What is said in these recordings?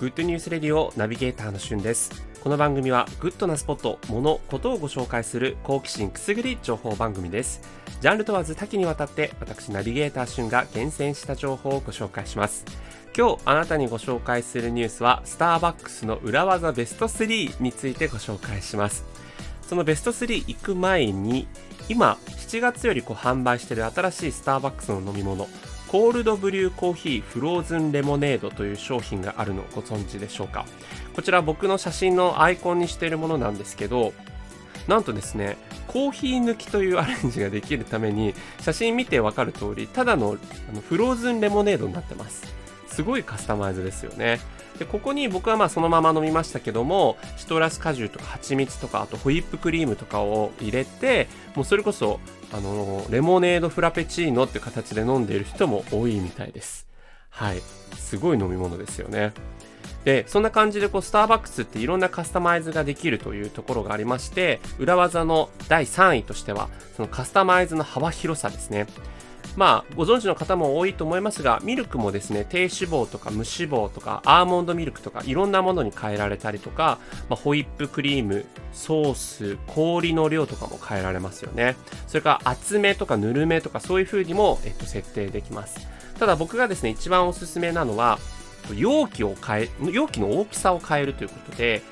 グッドニュースレディオナビゲーターのしゅんです。この番組はグッドなスポット、物、ことをご紹介する好奇心くすぐり情報番組です。ジャンル問わず多岐にわたって私ナビゲーターしゅんが厳選した情報をご紹介します。今日あなたにご紹介するニュースはスターバックスの裏技ベスト3についてご紹介します。そのベスト3行く前に今7月よりこう販売している新しいスターバックスの飲み物。コールドブリューコーヒーフローズンレモネードという商品があるのをご存知でしょうか？こちら僕の写真のアイコンにしているものなんですけどなんとですねコーヒー抜きというアレンジができるために写真見てわかる通りただのあのフローズンレモネードになってます。すごいカスタマイズですよね。でここに僕はまあそのまま飲みましたけどもシトラス果汁とか蜂蜜とかあとホイップクリームとかを入れてもうそれこそあのレモネードフラペチーノって形で飲んでいる人も多いみたいです。はい。すごい飲み物ですよね。でそんな感じでこうスターバックスっていろんなカスタマイズができるというところがありまして裏技の第3位としてはそのカスタマイズの幅広さですね。まあ、ご存知の方も多いと思いますが、ミルクもですね、低脂肪とか無脂肪とか、アーモンドミルクとか、いろんなものに変えられたりとか、まあ、ホイップクリーム、ソース、氷の量とかも変えられますよね。それから厚めとかぬるめとか、そういう風にも、えっと、設定できます。ただ僕がですね、一番おすすめなのは、容器を変え、容器の大きさを変えるということで、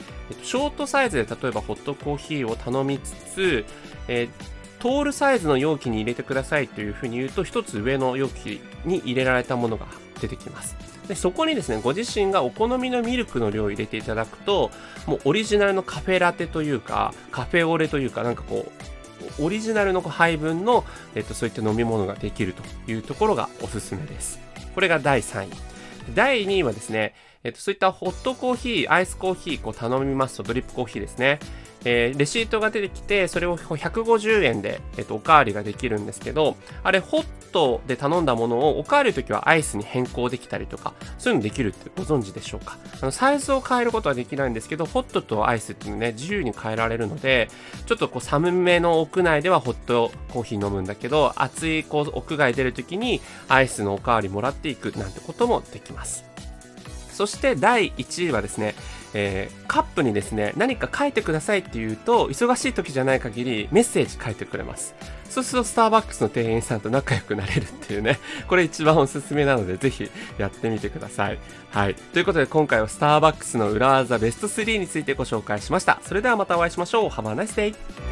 ショートサイズで例えばホットコーヒーを頼みつつ、えートールサイズの容器に入れてくださいというふうに言うと、一つ上の容器に入れられたものが出てきます。でそこにですね、ご自身がお好みのミルクの量を入れていただくと、もうオリジナルのカフェラテというか、カフェオレというか、なんかこう、オリジナルの配分の、えっと、そういった飲み物ができるというところがおすすめです。これが第3位。第2位はですね、えっと、そういったホットコーヒー、アイスコーヒー、こう頼みますと、ドリップコーヒーですね。えー、レシートが出てきて、それを150円で、えっと、おかわりができるんですけど、あれ、ホッットで頼んだものをおかわりの時はアイスに変更できたりとか、そういうのできるってご存知でしょうか？あのサイズを変えることはできないんですけど、ホットとアイスっていうのね、自由に変えられるので、ちょっとこう寒めの屋内ではホットコーヒー飲むんだけど、暑いこう屋外出る時にアイスのおかわりもらっていくなんてこともできます。そして第1位はですね、えー、カップにですね、何か書いてくださいって言うと、忙しい時じゃない限りメッセージ書いてくれます。そうするとスターバックスの店員さんと仲良くなれるっていうね、これ一番おすすめなので、ぜひやってみてください。はい。ということで今回はスターバックスの裏技ベスト3についてご紹介しました。それではまたお会いしましょう。Have a nice day!